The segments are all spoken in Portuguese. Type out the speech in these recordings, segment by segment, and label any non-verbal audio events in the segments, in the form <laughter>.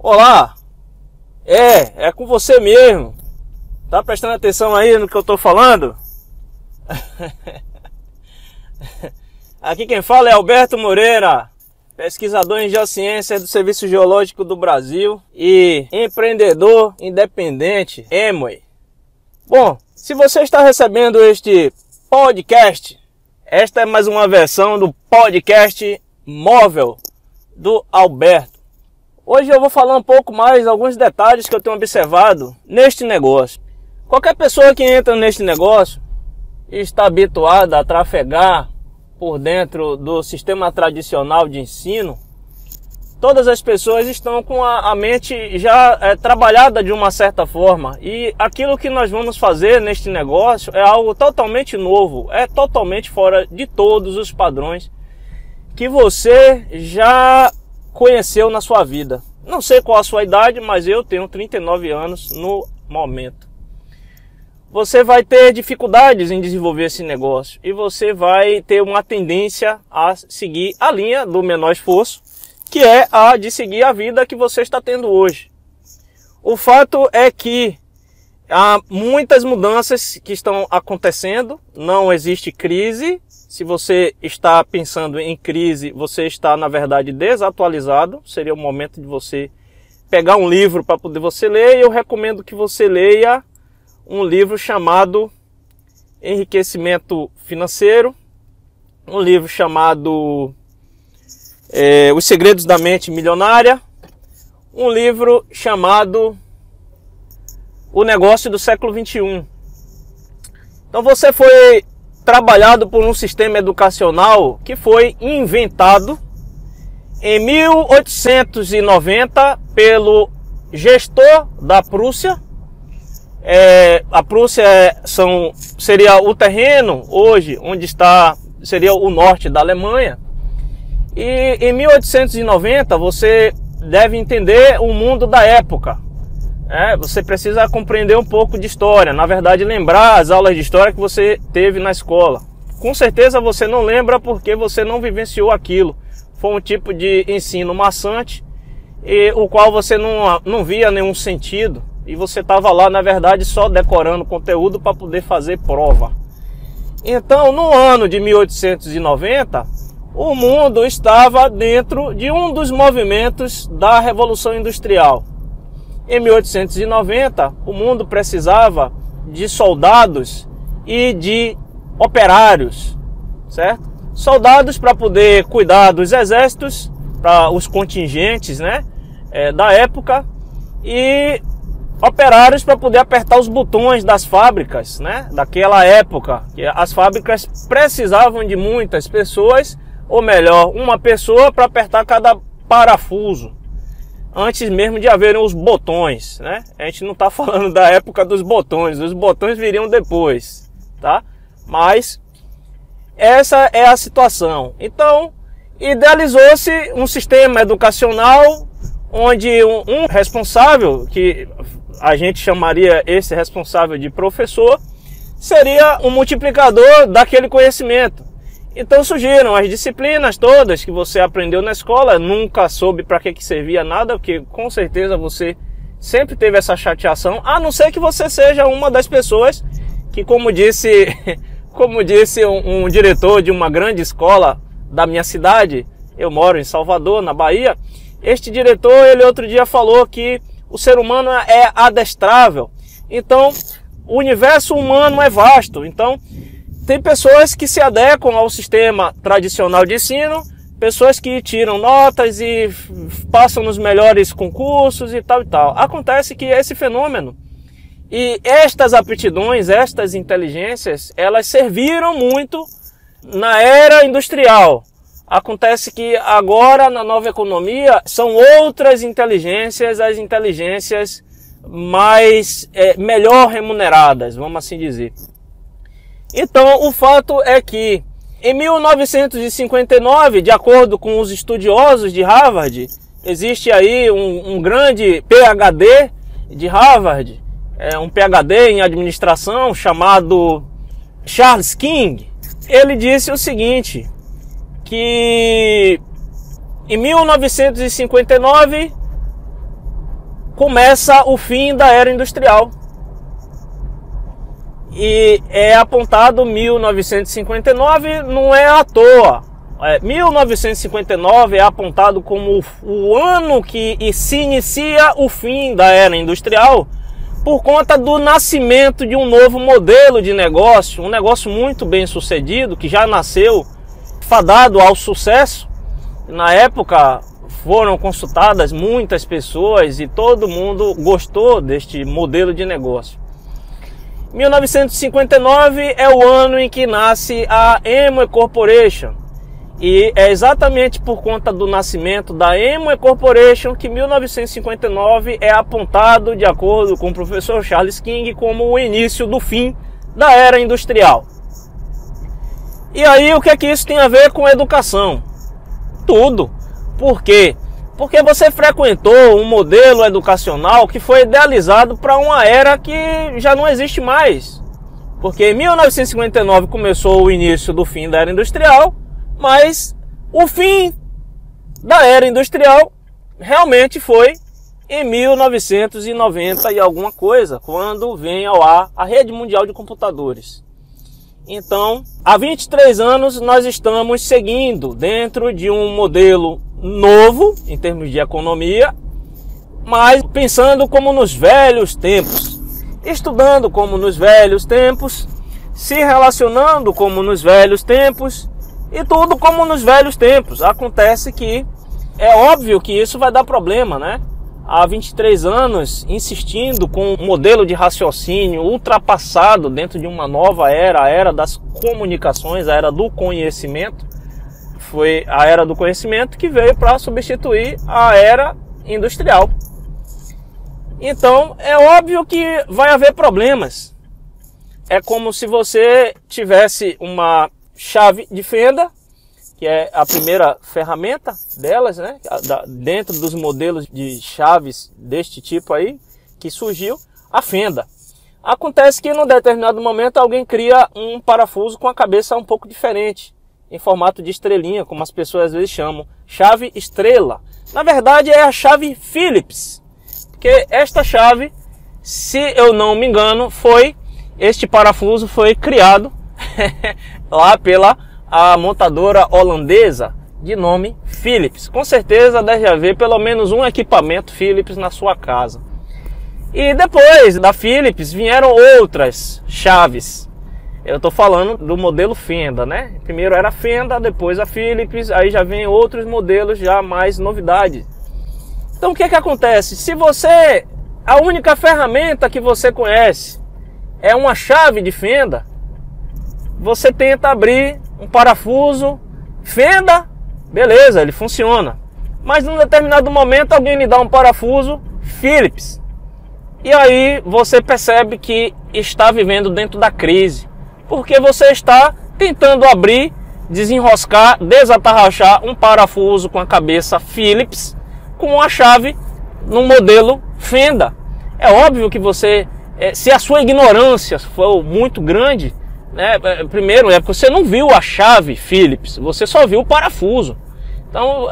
Olá! É, é com você mesmo. Tá prestando atenção aí no que eu tô falando? <laughs> Aqui quem fala é Alberto Moreira, pesquisador em geociência do Serviço Geológico do Brasil e empreendedor independente, Emoi. Bom, se você está recebendo este podcast, esta é mais uma versão do podcast móvel do Alberto. Hoje eu vou falar um pouco mais alguns detalhes que eu tenho observado neste negócio. Qualquer pessoa que entra neste negócio está habituada a trafegar por dentro do sistema tradicional de ensino, todas as pessoas estão com a, a mente já é, trabalhada de uma certa forma. E aquilo que nós vamos fazer neste negócio é algo totalmente novo, é totalmente fora de todos os padrões que você já conheceu na sua vida. Não sei qual a sua idade, mas eu tenho 39 anos no momento. Você vai ter dificuldades em desenvolver esse negócio e você vai ter uma tendência a seguir a linha do menor esforço, que é a de seguir a vida que você está tendo hoje. O fato é que há muitas mudanças que estão acontecendo, não existe crise, se você está pensando em crise, você está na verdade desatualizado. Seria o momento de você pegar um livro para poder você ler. E eu recomendo que você leia um livro chamado Enriquecimento Financeiro, um livro chamado é, Os Segredos da Mente Milionária, um livro chamado O Negócio do Século 21. Então você foi trabalhado por um sistema educacional que foi inventado em 1890 pelo gestor da Prússia. É, a Prússia é, são, seria o terreno hoje onde está seria o norte da Alemanha. E em 1890 você deve entender o mundo da época. É, você precisa compreender um pouco de história, na verdade lembrar as aulas de história que você teve na escola. Com certeza você não lembra porque você não vivenciou aquilo. Foi um tipo de ensino maçante e o qual você não, não via nenhum sentido e você estava lá na verdade só decorando conteúdo para poder fazer prova. Então, no ano de 1890, o mundo estava dentro de um dos movimentos da Revolução Industrial. Em 1890, o mundo precisava de soldados e de operários, certo? Soldados para poder cuidar dos exércitos, para os contingentes, né, é, da época e operários para poder apertar os botões das fábricas, né, daquela época. Que as fábricas precisavam de muitas pessoas, ou melhor, uma pessoa para apertar cada parafuso antes mesmo de haverem os botões, né? A gente não está <laughs> falando da época dos botões, os botões viriam depois, tá? Mas essa é a situação. Então, idealizou-se um sistema educacional onde um, um responsável, que a gente chamaria esse responsável de professor, seria um multiplicador daquele conhecimento. Então surgiram as disciplinas todas que você aprendeu na escola, nunca soube para que, que servia nada, porque com certeza você sempre teve essa chateação, a não ser que você seja uma das pessoas que, como disse, <laughs> como disse um, um diretor de uma grande escola da minha cidade, eu moro em Salvador, na Bahia, este diretor, ele outro dia falou que o ser humano é adestrável. Então, o universo humano é vasto. Então, tem pessoas que se adequam ao sistema tradicional de ensino, pessoas que tiram notas e passam nos melhores concursos e tal e tal. Acontece que esse fenômeno e estas aptidões, estas inteligências, elas serviram muito na era industrial. Acontece que agora na nova economia são outras inteligências, as inteligências mais é, melhor remuneradas, vamos assim dizer. Então, o fato é que em 1959, de acordo com os estudiosos de Harvard, existe aí um, um grande PhD de Harvard, é, um PhD em administração chamado Charles King. Ele disse o seguinte, que em 1959 começa o fim da era industrial. E é apontado 1959, não é à toa. É, 1959 é apontado como o ano que se inicia o fim da era industrial por conta do nascimento de um novo modelo de negócio, um negócio muito bem sucedido que já nasceu fadado ao sucesso. Na época foram consultadas muitas pessoas e todo mundo gostou deste modelo de negócio. 1959 é o ano em que nasce a Amway Corporation, e é exatamente por conta do nascimento da Amway Corporation que 1959 é apontado, de acordo com o professor Charles King, como o início do fim da era industrial. E aí o que é que isso tem a ver com educação? Tudo. Por quê? Porque você frequentou um modelo educacional que foi idealizado para uma era que já não existe mais. Porque em 1959 começou o início do fim da era industrial mas o fim da era industrial realmente foi em 1990 e alguma coisa, quando vem ao ar a rede mundial de computadores. Então, há 23 anos nós estamos seguindo dentro de um modelo novo em termos de economia, mas pensando como nos velhos tempos, estudando como nos velhos tempos, se relacionando como nos velhos tempos e tudo como nos velhos tempos. Acontece que é óbvio que isso vai dar problema, né? Há 23 anos insistindo com um modelo de raciocínio ultrapassado dentro de uma nova era, a era das comunicações, a era do conhecimento. Foi a era do conhecimento que veio para substituir a era industrial. Então é óbvio que vai haver problemas. É como se você tivesse uma chave de fenda, que é a primeira ferramenta delas, né? Dentro dos modelos de chaves deste tipo aí, que surgiu, a fenda. Acontece que num determinado momento alguém cria um parafuso com a cabeça um pouco diferente, em formato de estrelinha, como as pessoas às vezes chamam, chave estrela. Na verdade é a chave Phillips, porque esta chave, se eu não me engano, foi este parafuso foi criado <laughs> lá pela a montadora holandesa de nome Philips. Com certeza deve haver pelo menos um equipamento Philips na sua casa. E depois da Philips vieram outras chaves. Eu estou falando do modelo Fenda, né? Primeiro era a Fenda, depois a Philips, aí já vem outros modelos já mais novidade. Então o que é que acontece? Se você a única ferramenta que você conhece é uma chave de fenda, você tenta abrir um parafuso, fenda, beleza, ele funciona. Mas num determinado momento alguém lhe dá um parafuso Phillips. E aí você percebe que está vivendo dentro da crise. Porque você está tentando abrir, desenroscar, desatarrachar um parafuso com a cabeça Phillips com a chave no modelo Fenda. É óbvio que você, eh, se a sua ignorância for muito grande, né? É, primeiro, é porque você não viu a chave Phillips, você só viu o parafuso. Então,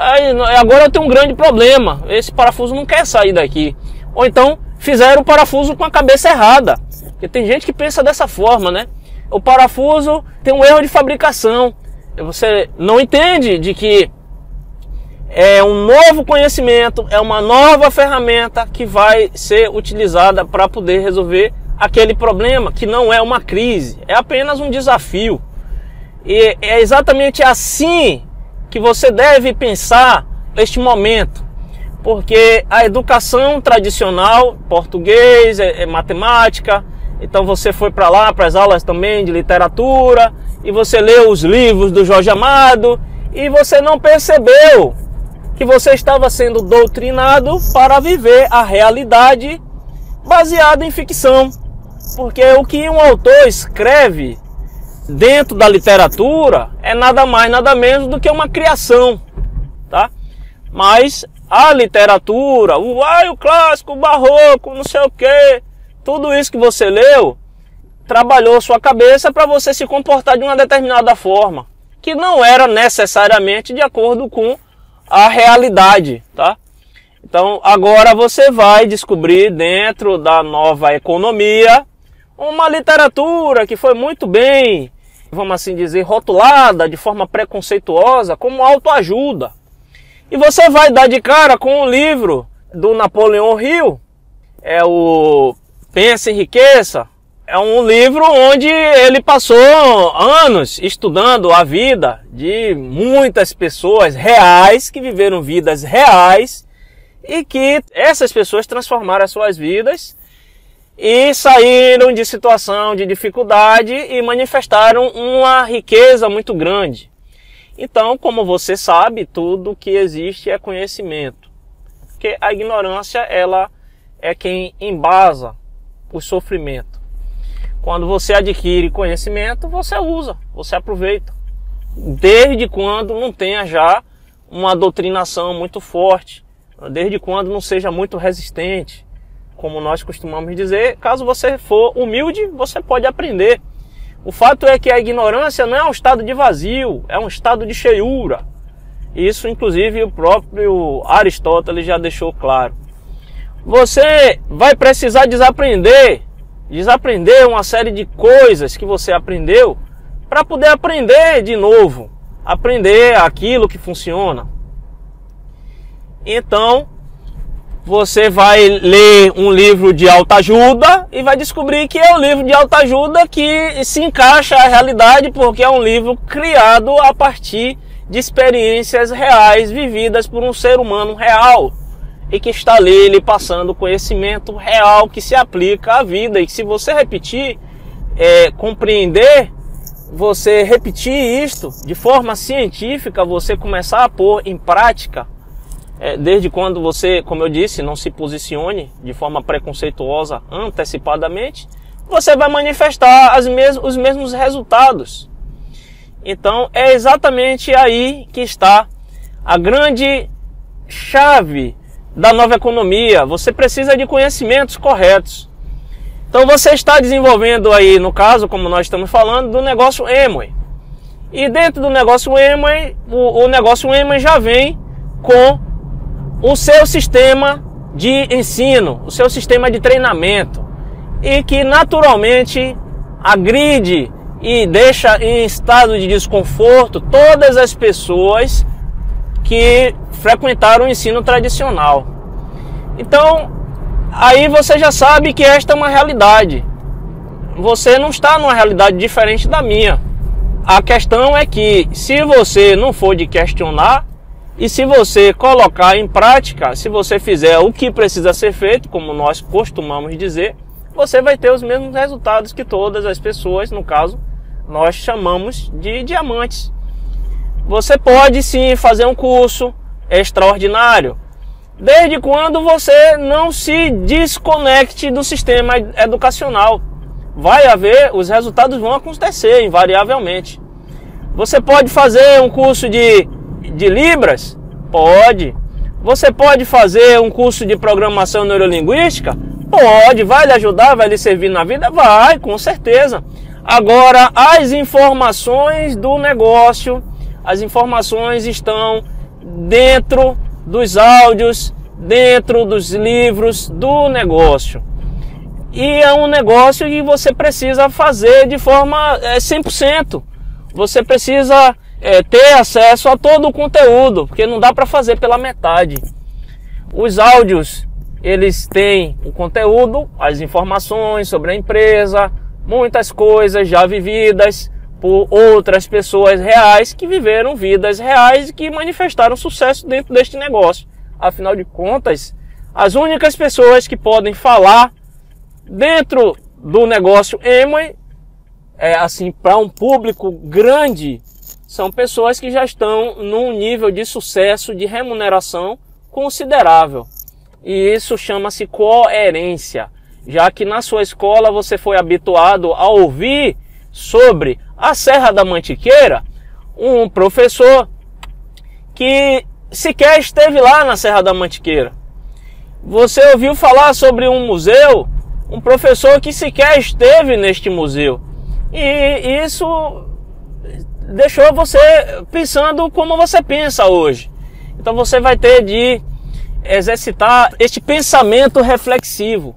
agora eu tenho um grande problema. Esse parafuso não quer sair daqui. Ou então, fizeram o parafuso com a cabeça errada. Porque tem gente que pensa dessa forma, né? O parafuso tem um erro de fabricação. Você não entende de que é um novo conhecimento, é uma nova ferramenta que vai ser utilizada para poder resolver aquele problema que não é uma crise, é apenas um desafio. E é exatamente assim que você deve pensar este momento, porque a educação tradicional, português, é, é matemática, então você foi para lá para as aulas também de literatura e você leu os livros do Jorge Amado e você não percebeu que você estava sendo doutrinado para viver a realidade baseada em ficção. Porque o que um autor escreve dentro da literatura é nada mais, nada menos do que uma criação, tá? Mas a literatura, o, ai, o clássico, o barroco, não sei o que, tudo isso que você leu, trabalhou sua cabeça para você se comportar de uma determinada forma, que não era necessariamente de acordo com a realidade, tá? Então agora você vai descobrir dentro da nova economia uma literatura que foi muito bem, vamos assim dizer, rotulada de forma preconceituosa como autoajuda. E você vai dar de cara com o livro do Napoleão Hill, é o Pensa em Riqueza. É um livro onde ele passou anos estudando a vida de muitas pessoas reais que viveram vidas reais e que essas pessoas transformaram as suas vidas e saíram de situação de dificuldade e manifestaram uma riqueza muito grande. Então, como você sabe, tudo que existe é conhecimento. Porque a ignorância, ela é quem embasa o sofrimento. Quando você adquire conhecimento, você usa, você aproveita. Desde quando não tenha já uma doutrinação muito forte, desde quando não seja muito resistente, como nós costumamos dizer, caso você for humilde, você pode aprender. O fato é que a ignorância não é um estado de vazio, é um estado de cheiura. Isso, inclusive, o próprio Aristóteles já deixou claro. Você vai precisar desaprender, desaprender uma série de coisas que você aprendeu para poder aprender de novo, aprender aquilo que funciona. Então, você vai ler um livro de autoajuda e vai descobrir que é um livro de autoajuda que se encaixa à realidade porque é um livro criado a partir de experiências reais vividas por um ser humano real e que está ali lhe passando conhecimento real que se aplica à vida. E se você repetir, é, compreender, você repetir isto de forma científica, você começar a pôr em prática, é, desde quando você, como eu disse, não se posicione de forma preconceituosa antecipadamente, você vai manifestar mes os mesmos resultados. Então é exatamente aí que está a grande chave da nova economia, você precisa de conhecimentos corretos. Então você está desenvolvendo aí, no caso, como nós estamos falando, do negócio Emway. E dentro do negócio Emway, o, o negócio Emway já vem com o seu sistema de ensino, o seu sistema de treinamento. E que naturalmente agride e deixa em estado de desconforto todas as pessoas que frequentaram o ensino tradicional. Então, aí você já sabe que esta é uma realidade. Você não está numa realidade diferente da minha. A questão é que se você não for de questionar e se você colocar em prática, se você fizer o que precisa ser feito, como nós costumamos dizer, você vai ter os mesmos resultados que todas as pessoas, no caso, nós chamamos de diamantes. Você pode sim fazer um curso extraordinário, desde quando você não se desconecte do sistema educacional. Vai haver, os resultados vão acontecer invariavelmente. Você pode fazer um curso de, de Libras? Pode. Você pode fazer um curso de programação neurolinguística? Pode. Vai lhe ajudar, vai lhe servir na vida? Vai, com certeza. Agora, as informações do negócio as informações estão dentro dos áudios, dentro dos livros do negócio. E é um negócio que você precisa fazer de forma é, 100%. Você precisa é, ter acesso a todo o conteúdo, porque não dá para fazer pela metade. Os áudios, eles têm o conteúdo, as informações sobre a empresa, muitas coisas já vividas, por outras pessoas reais que viveram vidas reais e que manifestaram sucesso dentro deste negócio. Afinal de contas, as únicas pessoas que podem falar dentro do negócio Emoi, é assim, para um público grande, são pessoas que já estão num nível de sucesso, de remuneração considerável. E isso chama-se coerência, já que na sua escola você foi habituado a ouvir sobre a Serra da Mantiqueira, um professor que sequer esteve lá na Serra da Mantiqueira. Você ouviu falar sobre um museu, um professor que sequer esteve neste museu. E isso deixou você pensando como você pensa hoje. Então você vai ter de exercitar este pensamento reflexivo.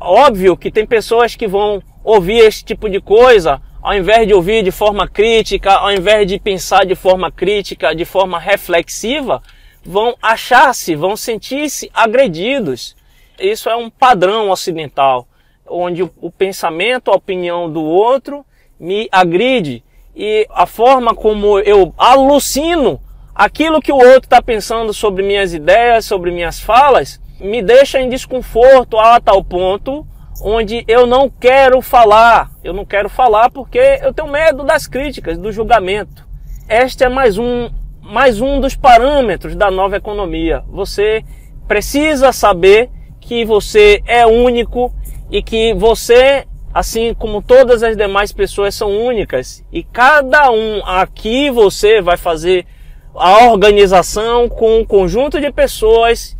Óbvio que tem pessoas que vão ouvir esse tipo de coisa, ao invés de ouvir de forma crítica, ao invés de pensar de forma crítica, de forma reflexiva, vão achar-se, vão sentir-se agredidos. Isso é um padrão ocidental, onde o pensamento, a opinião do outro me agride e a forma como eu alucino aquilo que o outro está pensando sobre minhas ideias, sobre minhas falas, me deixa em desconforto a tal ponto onde eu não quero falar. Eu não quero falar porque eu tenho medo das críticas, do julgamento. Este é mais um, mais um dos parâmetros da nova economia. Você precisa saber que você é único e que você, assim como todas as demais pessoas, são únicas. E cada um aqui você vai fazer a organização com um conjunto de pessoas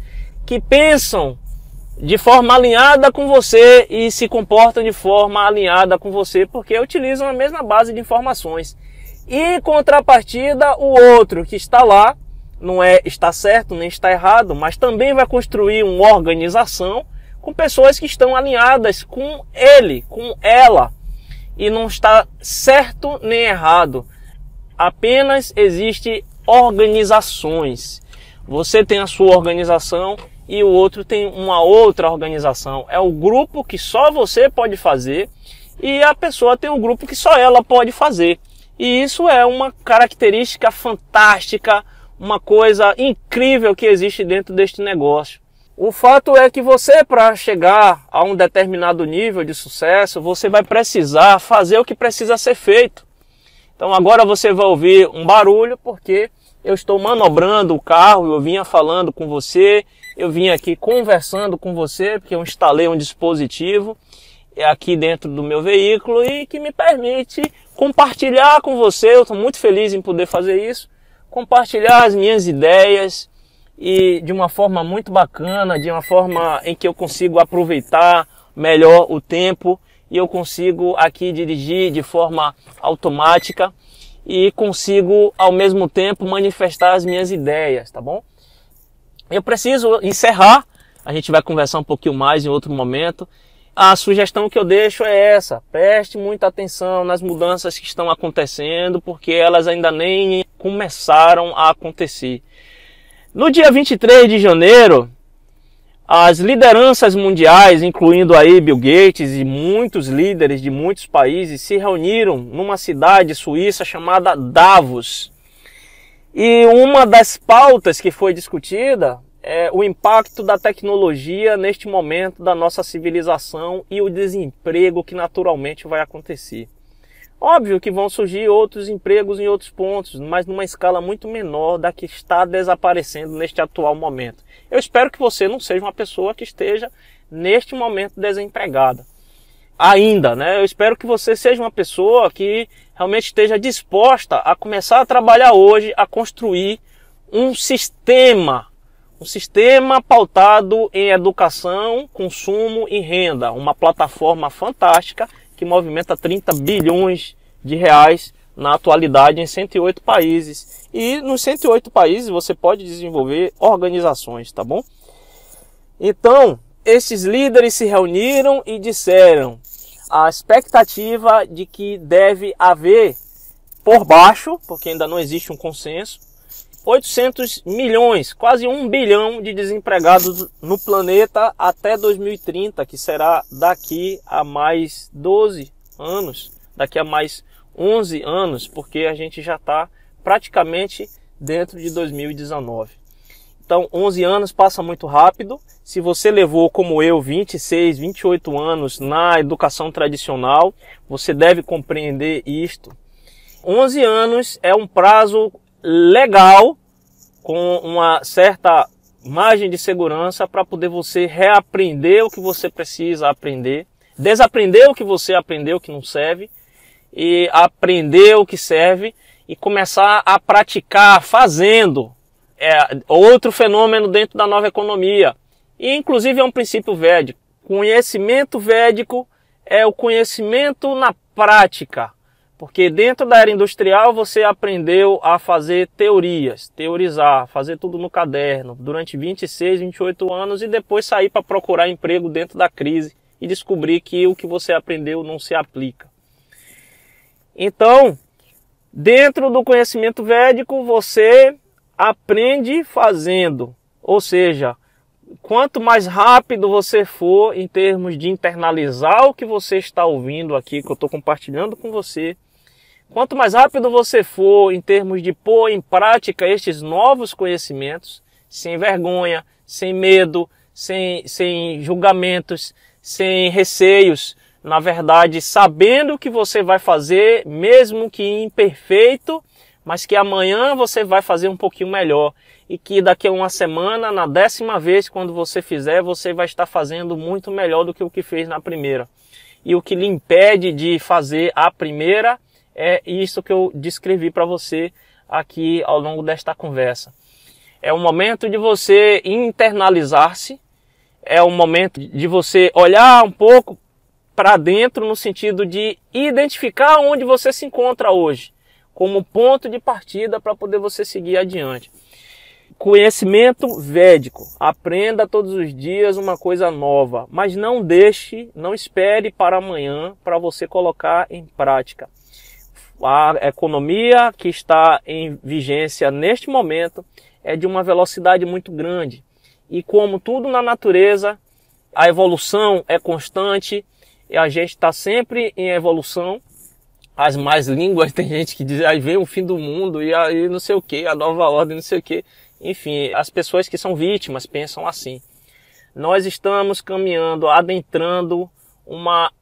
que pensam de forma alinhada com você e se comportam de forma alinhada com você porque utilizam a mesma base de informações. E em contrapartida, o outro que está lá não é está certo nem está errado, mas também vai construir uma organização com pessoas que estão alinhadas com ele, com ela. E não está certo nem errado. Apenas existe organizações. Você tem a sua organização e o outro tem uma outra organização. É o grupo que só você pode fazer e a pessoa tem um grupo que só ela pode fazer. E isso é uma característica fantástica, uma coisa incrível que existe dentro deste negócio. O fato é que você, para chegar a um determinado nível de sucesso, você vai precisar fazer o que precisa ser feito. Então agora você vai ouvir um barulho porque eu estou manobrando o carro, eu vinha falando com você eu vim aqui conversando com você, porque eu instalei um dispositivo aqui dentro do meu veículo e que me permite compartilhar com você. Eu estou muito feliz em poder fazer isso, compartilhar as minhas ideias e de uma forma muito bacana, de uma forma em que eu consigo aproveitar melhor o tempo e eu consigo aqui dirigir de forma automática e consigo ao mesmo tempo manifestar as minhas ideias, tá bom? Eu preciso encerrar, a gente vai conversar um pouquinho mais em outro momento. A sugestão que eu deixo é essa: preste muita atenção nas mudanças que estão acontecendo, porque elas ainda nem começaram a acontecer. No dia 23 de janeiro, as lideranças mundiais, incluindo aí Bill Gates e muitos líderes de muitos países, se reuniram numa cidade suíça chamada Davos. E uma das pautas que foi discutida é o impacto da tecnologia neste momento da nossa civilização e o desemprego que naturalmente vai acontecer. Óbvio que vão surgir outros empregos em outros pontos, mas numa escala muito menor da que está desaparecendo neste atual momento. Eu espero que você não seja uma pessoa que esteja neste momento desempregada. Ainda, né? Eu espero que você seja uma pessoa que realmente esteja disposta a começar a trabalhar hoje, a construir um sistema, um sistema pautado em educação, consumo e renda, uma plataforma fantástica que movimenta 30 bilhões de reais na atualidade em 108 países. E nos 108 países você pode desenvolver organizações, tá bom? Então, esses líderes se reuniram e disseram: a expectativa de que deve haver por baixo, porque ainda não existe um consenso, 800 milhões, quase um bilhão de desempregados no planeta até 2030, que será daqui a mais 12 anos, daqui a mais 11 anos, porque a gente já está praticamente dentro de 2019. Então, 11 anos passa muito rápido. Se você levou, como eu, 26, 28 anos na educação tradicional, você deve compreender isto. 11 anos é um prazo legal, com uma certa margem de segurança para poder você reaprender o que você precisa aprender, desaprender o que você aprendeu que não serve e aprender o que serve e começar a praticar fazendo é outro fenômeno dentro da nova economia. E inclusive é um princípio védico. Conhecimento védico é o conhecimento na prática. Porque dentro da era industrial você aprendeu a fazer teorias, teorizar, fazer tudo no caderno durante 26, 28 anos e depois sair para procurar emprego dentro da crise e descobrir que o que você aprendeu não se aplica. Então, dentro do conhecimento védico, você aprende fazendo, ou seja, quanto mais rápido você for em termos de internalizar o que você está ouvindo aqui, que eu estou compartilhando com você, Quanto mais rápido você for em termos de pôr em prática estes novos conhecimentos, sem vergonha, sem medo, sem, sem julgamentos, sem receios, na verdade, sabendo o que você vai fazer, mesmo que imperfeito, mas que amanhã você vai fazer um pouquinho melhor e que daqui a uma semana, na décima vez, quando você fizer, você vai estar fazendo muito melhor do que o que fez na primeira. E o que lhe impede de fazer a primeira é isso que eu descrevi para você aqui ao longo desta conversa. É o momento de você internalizar-se, é o momento de você olhar um pouco para dentro no sentido de identificar onde você se encontra hoje, como ponto de partida para poder você seguir adiante. Conhecimento védico. Aprenda todos os dias uma coisa nova, mas não deixe, não espere para amanhã para você colocar em prática a economia que está em vigência neste momento é de uma velocidade muito grande. E como tudo na natureza, a evolução é constante e a gente está sempre em evolução. As mais línguas, <laughs> tem gente que diz, aí vem o fim do mundo e aí não sei o que, a nova ordem, não sei o que. Enfim, as pessoas que são vítimas pensam assim. Nós estamos caminhando, adentrando uma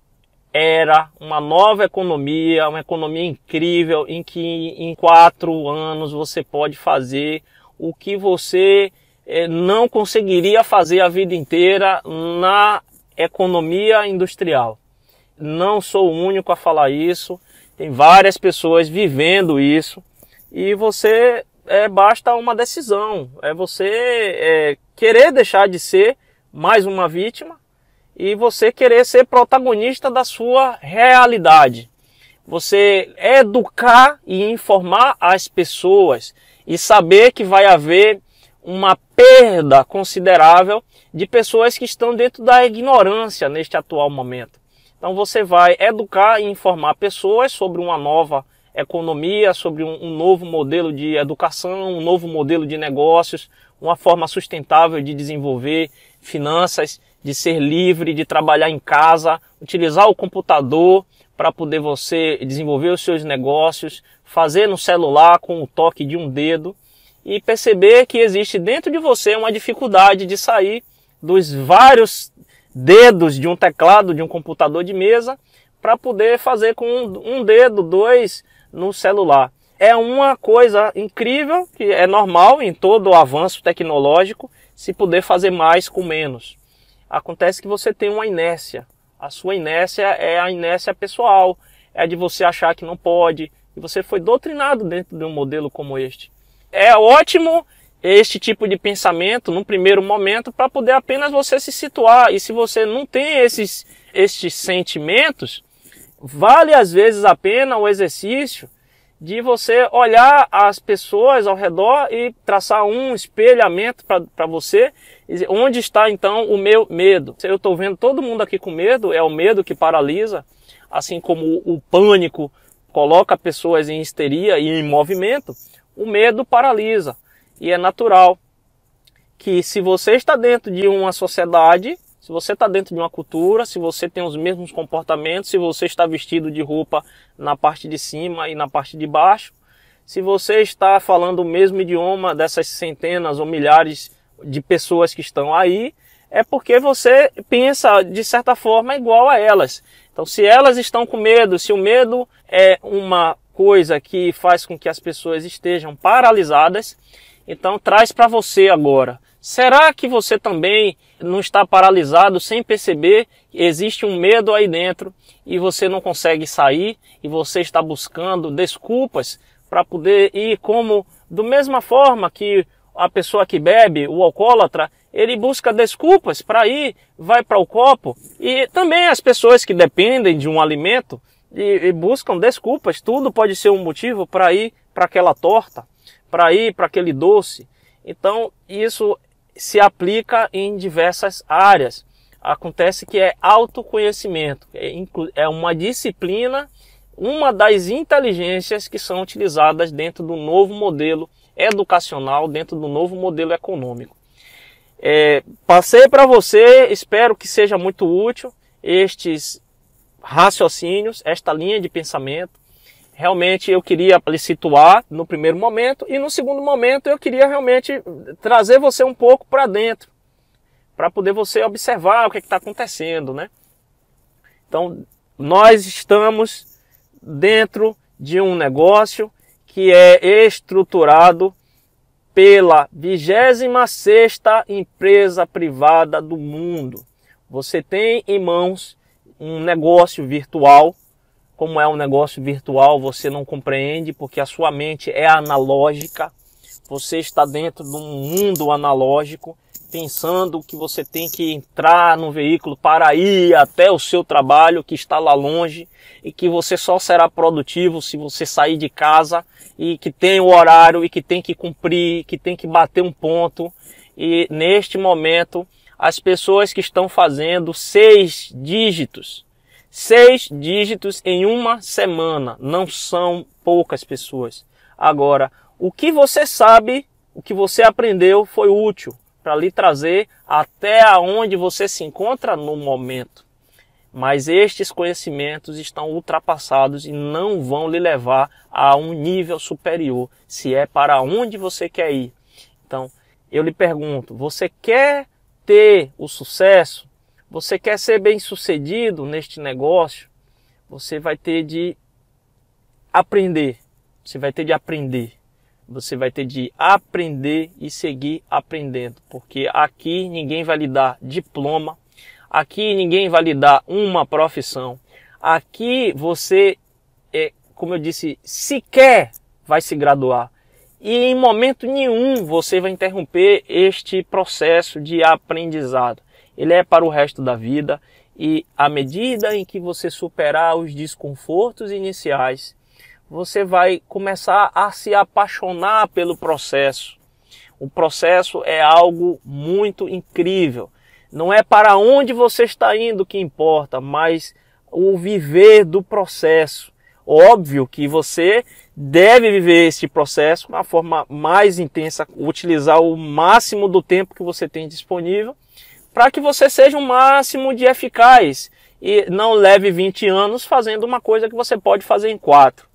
era uma nova economia, uma economia incrível em que em quatro anos você pode fazer o que você eh, não conseguiria fazer a vida inteira na economia industrial. Não sou o único a falar isso, tem várias pessoas vivendo isso e você é, basta uma decisão, é você é, querer deixar de ser mais uma vítima e você querer ser protagonista da sua realidade. Você educar e informar as pessoas e saber que vai haver uma perda considerável de pessoas que estão dentro da ignorância neste atual momento. Então você vai educar e informar pessoas sobre uma nova economia, sobre um, um, novo modelo de educação, um novo modelo de negócios, uma forma sustentável de desenvolver finanças de ser livre, de trabalhar em casa, utilizar o computador para poder você desenvolver os seus negócios, fazer no celular com o toque de um dedo e perceber que existe dentro de você uma dificuldade de sair dos vários dedos de um teclado de um computador de mesa para poder fazer com um dedo, dois no celular. É uma coisa incrível que é normal em todo o avanço tecnológico se poder fazer mais com menos acontece que você tem uma inércia. A sua inércia é a inércia pessoal, é de você achar que não pode, e você foi doutrinado dentro de um modelo como este. É ótimo este tipo de pensamento num primeiro momento para poder apenas você se situar. E se você não tem esses, estes sentimentos, vale às vezes a pena o exercício de você olhar as pessoas ao redor e traçar um espelhamento para você. Onde está então o meu medo? Eu estou vendo todo mundo aqui com medo, é o medo que paralisa, assim como o pânico coloca pessoas em histeria e em movimento, o medo paralisa. E é natural que se você está dentro de uma sociedade, se você está dentro de uma cultura, se você tem os mesmos comportamentos, se você está vestido de roupa na parte de cima e na parte de baixo, se você está falando o mesmo idioma dessas centenas ou milhares de pessoas que estão aí, é porque você pensa de certa forma igual a elas. Então, se elas estão com medo, se o medo é uma coisa que faz com que as pessoas estejam paralisadas, então traz para você agora Será que você também não está paralisado sem perceber existe um medo aí dentro e você não consegue sair e você está buscando desculpas para poder ir como do mesma forma que a pessoa que bebe, o alcoólatra, ele busca desculpas para ir, vai para o copo e também as pessoas que dependem de um alimento e, e buscam desculpas. Tudo pode ser um motivo para ir para aquela torta, para ir para aquele doce. Então, isso se aplica em diversas áreas. Acontece que é autoconhecimento, é, é uma disciplina, uma das inteligências que são utilizadas dentro do novo modelo educacional, dentro do novo modelo econômico. É, passei para você, espero que seja muito útil estes raciocínios, esta linha de pensamento. Realmente eu queria lhe situar no primeiro momento e no segundo momento eu queria realmente trazer você um pouco para dentro, para poder você observar o que é está acontecendo, né? Então, nós estamos dentro de um negócio que é estruturado pela 26 empresa privada do mundo. Você tem em mãos um negócio virtual. Como é um negócio virtual, você não compreende porque a sua mente é analógica. Você está dentro de um mundo analógico, pensando que você tem que entrar no veículo para ir até o seu trabalho que está lá longe e que você só será produtivo se você sair de casa e que tem o horário e que tem que cumprir, que tem que bater um ponto. E neste momento as pessoas que estão fazendo seis dígitos. Seis dígitos em uma semana. Não são poucas pessoas. Agora, o que você sabe, o que você aprendeu foi útil para lhe trazer até aonde você se encontra no momento. Mas estes conhecimentos estão ultrapassados e não vão lhe levar a um nível superior, se é para onde você quer ir. Então, eu lhe pergunto, você quer ter o sucesso, você quer ser bem sucedido neste negócio, você vai ter de aprender. Você vai ter de aprender. Você vai ter de aprender e seguir aprendendo. Porque aqui ninguém vai lhe dar diploma, aqui ninguém vai lhe dar uma profissão. Aqui você, é, como eu disse, sequer vai se graduar e em momento nenhum você vai interromper este processo de aprendizado. Ele é para o resto da vida e à medida em que você superar os desconfortos iniciais, você vai começar a se apaixonar pelo processo. O processo é algo muito incrível. Não é para onde você está indo que importa, mas o viver do processo. Óbvio que você deve viver este processo de uma forma mais intensa, utilizar o máximo do tempo que você tem disponível para que você seja o máximo de eficaz e não leve 20 anos fazendo uma coisa que você pode fazer em quatro.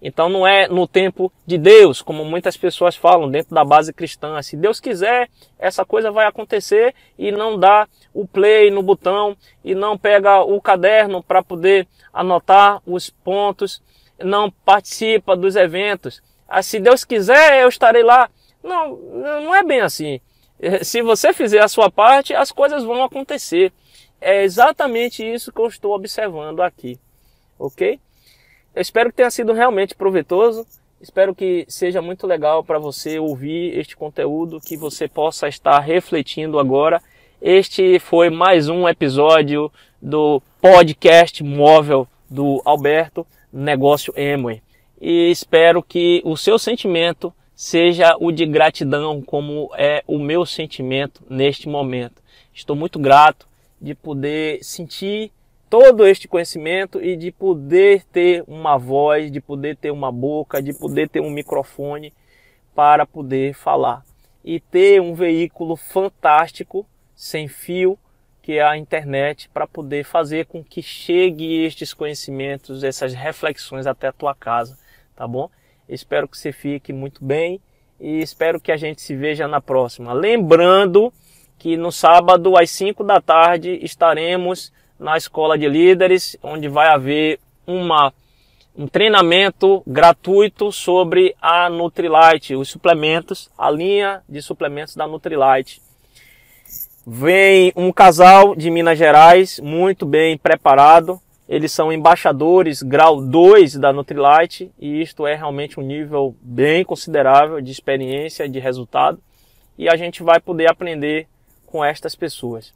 Então não é no tempo de Deus, como muitas pessoas falam dentro da base cristã. Se Deus quiser, essa coisa vai acontecer e não dá o play no botão e não pega o caderno para poder anotar os pontos não participa dos eventos. Ah, se Deus quiser, eu estarei lá. Não, não é bem assim. Eh, se você fizer a sua parte, as coisas vão acontecer. É exatamente isso que eu estou observando aqui. Ok? Eu espero que tenha sido realmente proveitoso. Espero que seja muito legal para você ouvir este conteúdo, que você possa estar refletindo agora. Este foi mais um episódio do podcast móvel do Alberto negócio Amway. E espero que o seu sentimento seja o de gratidão, como é o meu sentimento neste momento. Estou muito grato de poder sentir todo este conhecimento e de poder ter uma voz, de poder ter uma boca, de poder ter um microfone para poder falar e ter um veículo fantástico, sem fio, que é a internet, para poder fazer com que chegue estes conhecimentos, essas reflexões até a tua casa, tá bom? Espero que você fique muito bem e espero que a gente se veja na próxima. Lembrando que no sábado às 5 da tarde estaremos na Escola de Líderes, onde vai haver uma um treinamento gratuito sobre a Nutrilite, os suplementos, a linha de suplementos da Nutrilite. Vem um casal de Minas Gerais, muito bem preparado. Eles são embaixadores grau 2 da Nutrilite e isto é realmente um nível bem considerável de experiência, de resultado. E a gente vai poder aprender com estas pessoas.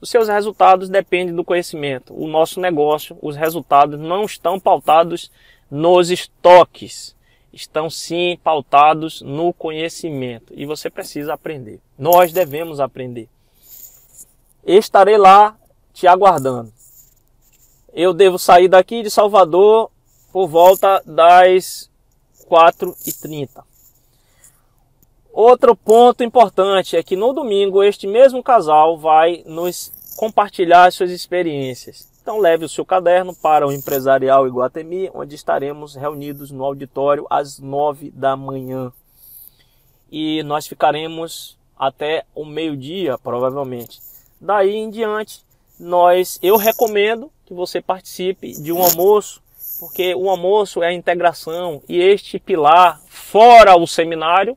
Os seus resultados dependem do conhecimento. O nosso negócio, os resultados não estão pautados nos estoques, estão sim pautados no conhecimento e você precisa aprender. Nós devemos aprender. Estarei lá te aguardando. Eu devo sair daqui de Salvador por volta das 4h30. Outro ponto importante é que no domingo este mesmo casal vai nos compartilhar suas experiências. Então leve o seu caderno para o Empresarial Iguatemi, onde estaremos reunidos no auditório às 9 da manhã. E nós ficaremos até o meio-dia, provavelmente. Daí em diante, nós eu recomendo que você participe de um almoço, porque o almoço é a integração e este pilar fora o seminário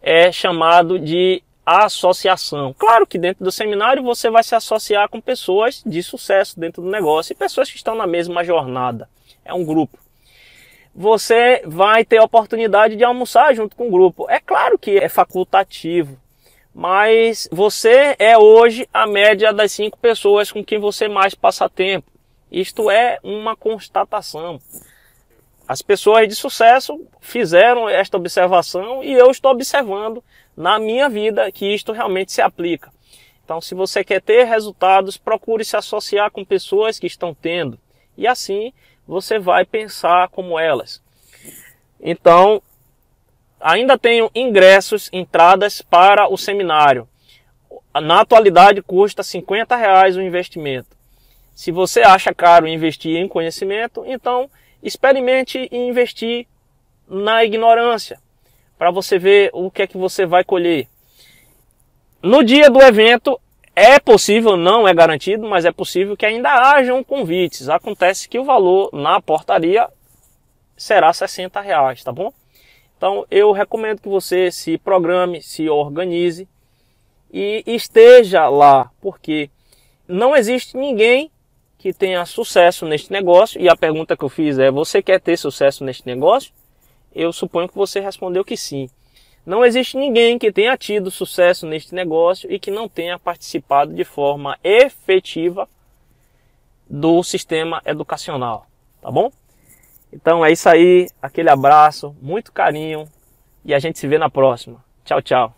é chamado de associação. Claro que dentro do seminário você vai se associar com pessoas de sucesso dentro do negócio e pessoas que estão na mesma jornada. É um grupo. Você vai ter a oportunidade de almoçar junto com o grupo. É claro que é facultativo, mas você é hoje a média das cinco pessoas com quem você mais passa tempo. Isto é uma constatação. As pessoas de sucesso fizeram esta observação e eu estou observando na minha vida que isto realmente se aplica. Então, se você quer ter resultados, procure se associar com pessoas que estão tendo. E assim você vai pensar como elas. Então, ainda tenho ingressos, entradas para o seminário. Na atualidade custa 50 reais o investimento. Se você acha caro investir em conhecimento, então experimente investir na ignorância, para você ver o que é que você vai colher. No dia do evento, é possível, não é garantido, mas é possível que ainda hajam convites. Acontece que o valor na portaria será 60 reais, tá bom? Então eu recomendo que você se programe, se organize e esteja lá, porque não existe ninguém que tenha sucesso neste negócio, e a pergunta que eu fiz é: você quer ter sucesso neste negócio? Eu suponho que você respondeu que sim. Não existe ninguém que tenha tido sucesso neste negócio e que não tenha participado de forma efetiva do sistema educacional, tá bom? Então é isso aí, aquele abraço, muito carinho e a gente se vê na próxima. Tchau, tchau.